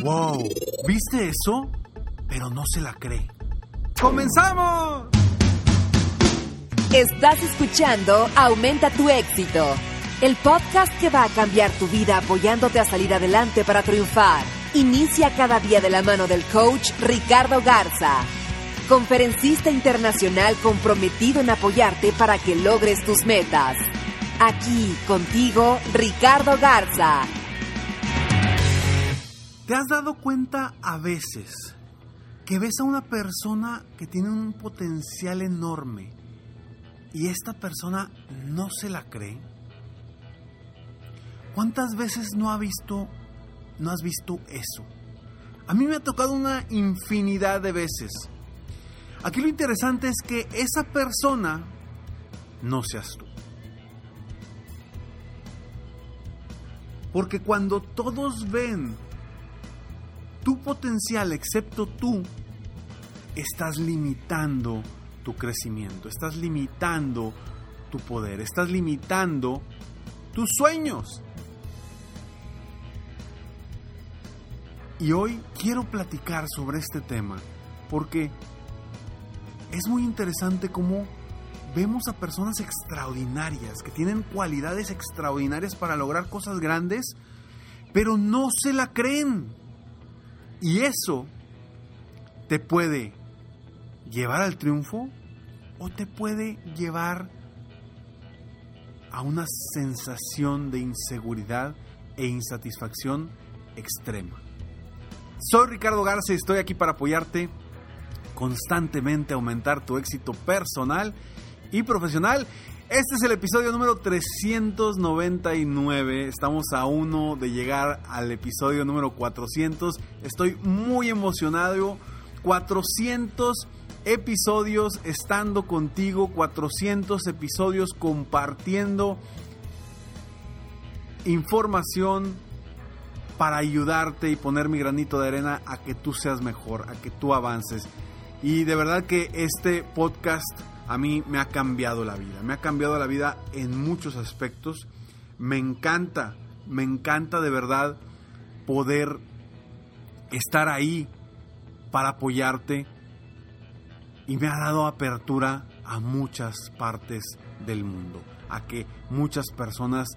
¡Wow! ¿Viste eso? Pero no se la cree. ¡Comenzamos! Estás escuchando Aumenta tu éxito, el podcast que va a cambiar tu vida apoyándote a salir adelante para triunfar. Inicia cada día de la mano del coach Ricardo Garza, conferencista internacional comprometido en apoyarte para que logres tus metas. Aquí contigo, Ricardo Garza. ¿Te has dado cuenta a veces que ves a una persona que tiene un potencial enorme y esta persona no se la cree? ¿Cuántas veces no ha visto no has visto eso? A mí me ha tocado una infinidad de veces. Aquí lo interesante es que esa persona no seas tú. Porque cuando todos ven tu potencial, excepto tú, estás limitando tu crecimiento, estás limitando tu poder, estás limitando tus sueños. Y hoy quiero platicar sobre este tema porque es muy interesante cómo vemos a personas extraordinarias, que tienen cualidades extraordinarias para lograr cosas grandes, pero no se la creen. Y eso te puede llevar al triunfo o te puede llevar a una sensación de inseguridad e insatisfacción extrema. Soy Ricardo Garza y estoy aquí para apoyarte constantemente a aumentar tu éxito personal y profesional. Este es el episodio número 399. Estamos a uno de llegar al episodio número 400. Estoy muy emocionado. 400 episodios estando contigo. 400 episodios compartiendo información para ayudarte y poner mi granito de arena a que tú seas mejor, a que tú avances. Y de verdad que este podcast a mí me ha cambiado la vida. Me ha cambiado la vida en muchos aspectos. Me encanta, me encanta de verdad poder estar ahí para apoyarte. Y me ha dado apertura a muchas partes del mundo. A que muchas personas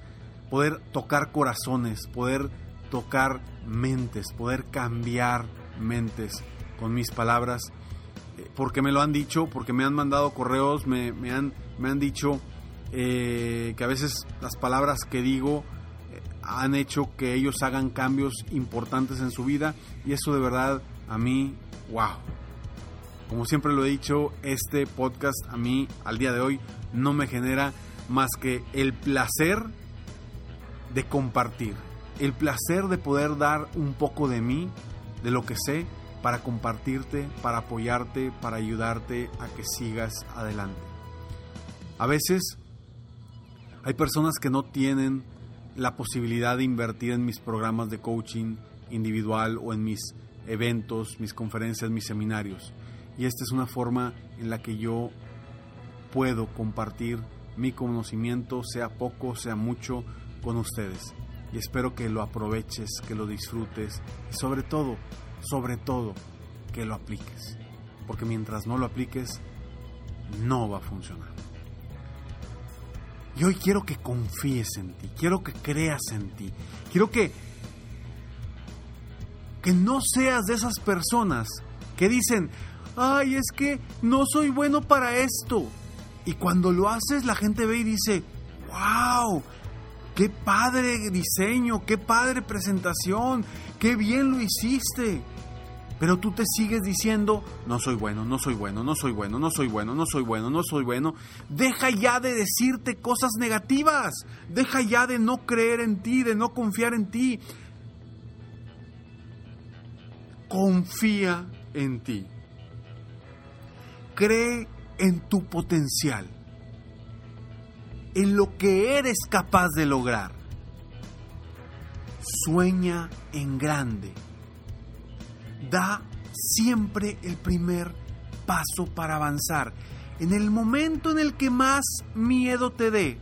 poder tocar corazones, poder tocar mentes, poder cambiar mentes con mis palabras porque me lo han dicho, porque me han mandado correos, me, han, me han dicho eh, que a veces las palabras que digo eh, han hecho que ellos hagan cambios importantes en su vida y eso de verdad a mí, wow. Como siempre lo he dicho, este podcast a mí al día de hoy no me genera más que el placer de compartir, el placer de poder dar un poco de mí, de lo que sé, para compartirte, para apoyarte, para ayudarte a que sigas adelante. A veces hay personas que no tienen la posibilidad de invertir en mis programas de coaching individual o en mis eventos, mis conferencias, mis seminarios. Y esta es una forma en la que yo puedo compartir mi conocimiento, sea poco, sea mucho, con ustedes. Y espero que lo aproveches, que lo disfrutes y sobre todo sobre todo que lo apliques. Porque mientras no lo apliques, no va a funcionar. Y hoy quiero que confíes en ti, quiero que creas en ti, quiero que que no seas de esas personas que dicen, ay, es que no soy bueno para esto. Y cuando lo haces, la gente ve y dice, wow, qué padre diseño, qué padre presentación, qué bien lo hiciste. Pero tú te sigues diciendo, no soy bueno, no soy bueno, no soy bueno, no soy bueno, no soy bueno, no soy bueno. Deja ya de decirte cosas negativas. Deja ya de no creer en ti, de no confiar en ti. Confía en ti. Cree en tu potencial. En lo que eres capaz de lograr. Sueña en grande da siempre el primer paso para avanzar. En el momento en el que más miedo te dé,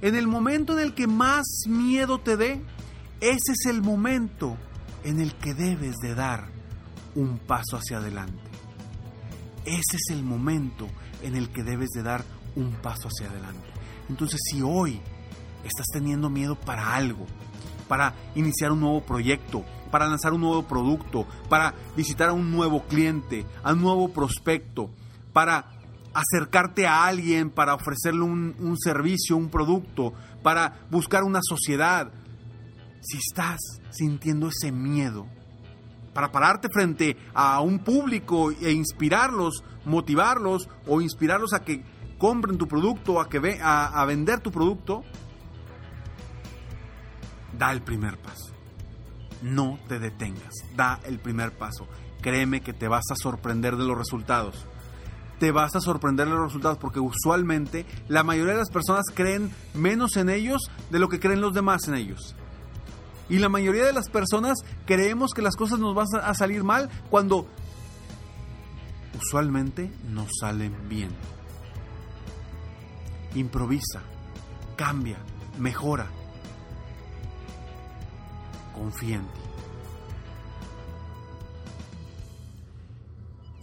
en el momento en el que más miedo te dé, ese es el momento en el que debes de dar un paso hacia adelante. Ese es el momento en el que debes de dar un paso hacia adelante. Entonces, si hoy estás teniendo miedo para algo, para iniciar un nuevo proyecto, para lanzar un nuevo producto, para visitar a un nuevo cliente, a un nuevo prospecto, para acercarte a alguien, para ofrecerle un, servicio, un producto, para buscar una sociedad. Si estás sintiendo ese miedo, para pararte frente a un público e inspirarlos, motivarlos o inspirarlos a que compren tu producto, a, que ve, a vender tu producto, da el primer paso no te detengas, da el primer paso. Créeme que te vas a sorprender de los resultados. Te vas a sorprender de los resultados porque usualmente la mayoría de las personas creen menos en ellos de lo que creen los demás en ellos. Y la mayoría de las personas creemos que las cosas nos van a salir mal cuando usualmente nos salen bien. Improvisa, cambia, mejora confía en ti.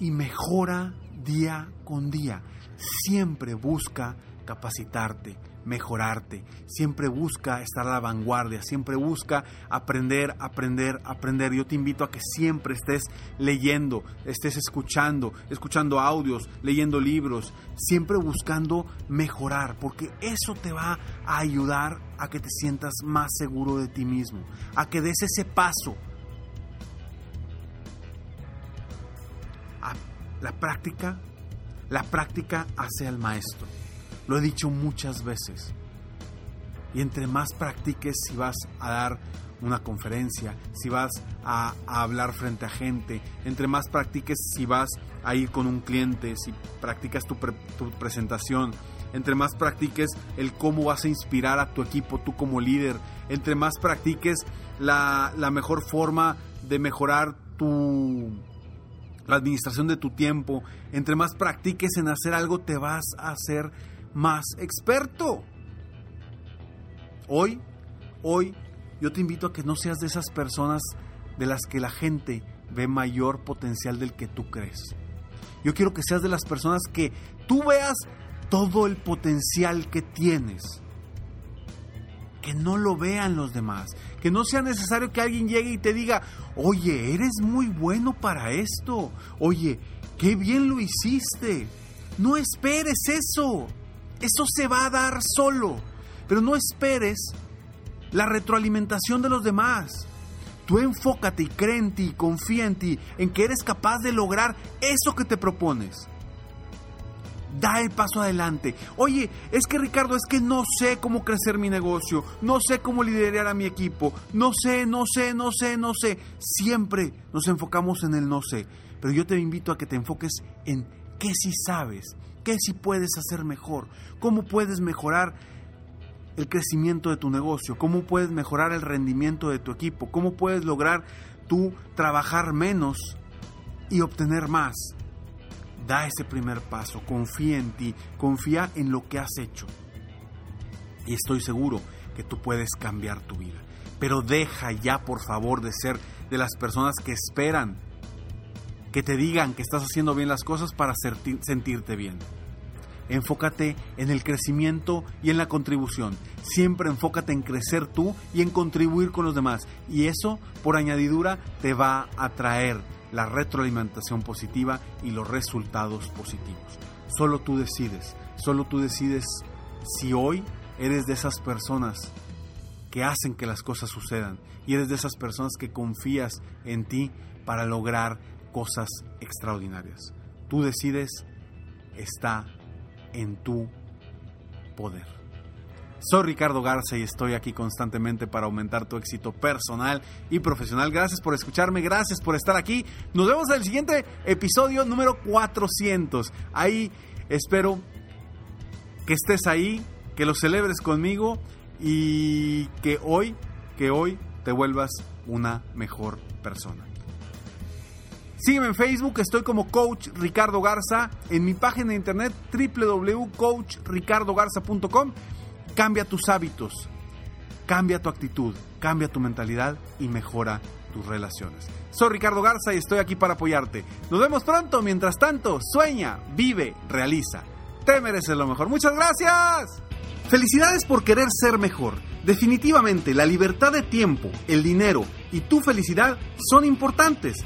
Y mejora día con día. Siempre busca capacitarte, mejorarte, siempre busca estar a la vanguardia, siempre busca aprender, aprender, aprender. Yo te invito a que siempre estés leyendo, estés escuchando, escuchando audios, leyendo libros, siempre buscando mejorar, porque eso te va a ayudar a que te sientas más seguro de ti mismo, a que des ese paso. la práctica, la práctica hace al maestro. Lo he dicho muchas veces. Y entre más practiques, si vas a dar una conferencia, si vas a, hablar frente a gente, entre más practiques, si vas a ir con un cliente, si practicas tu, tu presentación, entre más practiques el cómo vas a inspirar a tu equipo, tú como líder, entre más practiques la, la mejor forma de mejorar tu la administración de tu tiempo, entre más practiques en hacer algo, te vas a hacer más experto. Hoy, hoy, yo te invito a que no seas de esas personas de las que la gente ve mayor potencial del que tú crees. Yo quiero que seas de las personas que tú veas todo el potencial que tienes. Que no lo vean los demás. Que no sea necesario que alguien llegue y te diga, oye, eres muy bueno para esto. Oye, qué bien lo hiciste. No esperes eso. Eso se va a dar solo. Pero no esperes la retroalimentación de los demás. Tú enfócate y cree en ti, confía en ti, en que eres capaz de lograr eso que te propones da el paso adelante. Oye, es que Ricardo, es que no sé cómo crecer mi negocio, no sé cómo liderar a mi equipo, no sé, no sé, no sé, no sé. Siempre nos enfocamos en el no sé, pero yo te invito a que te enfoques en qué sí sabes, qué sí puedes hacer mejor, cómo puedes mejorar el crecimiento de tu negocio, cómo puedes mejorar el rendimiento de tu equipo, cómo puedes lograr tú trabajar menos y obtener más Da ese primer paso, confía en ti, confía en lo que has hecho. Y estoy seguro que tú puedes cambiar tu vida. Pero deja ya, por favor, de ser de las personas que esperan que te digan que estás haciendo bien las cosas para sentirte bien. enfócate en el crecimiento y en la contribución. Siempre enfócate en crecer tú y en contribuir con los demás. Y eso, por añadidura, te va a traer la retroalimentación positiva y los resultados positivos. Solo tú decides, solo tú decides si hoy eres de esas personas que hacen que las cosas sucedan y eres de esas personas que confías en ti para lograr cosas extraordinarias. Tú decides, está en tu poder. Soy Ricardo Garza y estoy aquí constantemente para aumentar tu éxito personal y profesional. Gracias por escucharme, gracias por estar aquí. Nos vemos en el siguiente episodio número 400. Ahí espero que estés ahí, que lo celebres conmigo y que hoy, que hoy te vuelvas una mejor persona. Sígueme en Facebook, estoy como Coach Ricardo Garza, en mi página de internet www.coachricardogarza.com. Cambia tus hábitos, cambia tu actitud, cambia tu mentalidad y mejora tus relaciones. Soy Ricardo Garza y estoy aquí para apoyarte. Nos vemos pronto, mientras tanto, sueña, vive, realiza. Te mereces lo mejor. Muchas gracias. Felicidades por querer ser mejor. Definitivamente, la libertad de tiempo, el dinero y tu felicidad son importantes.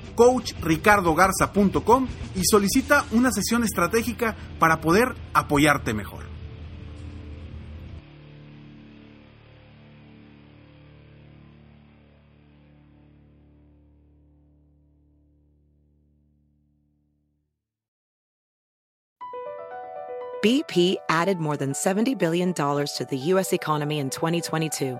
www.coachricardogarza.com y solicita una sesión estratégica para poder apoyarte mejor. BP added more than $70 billion to the U.S. economy in 2022.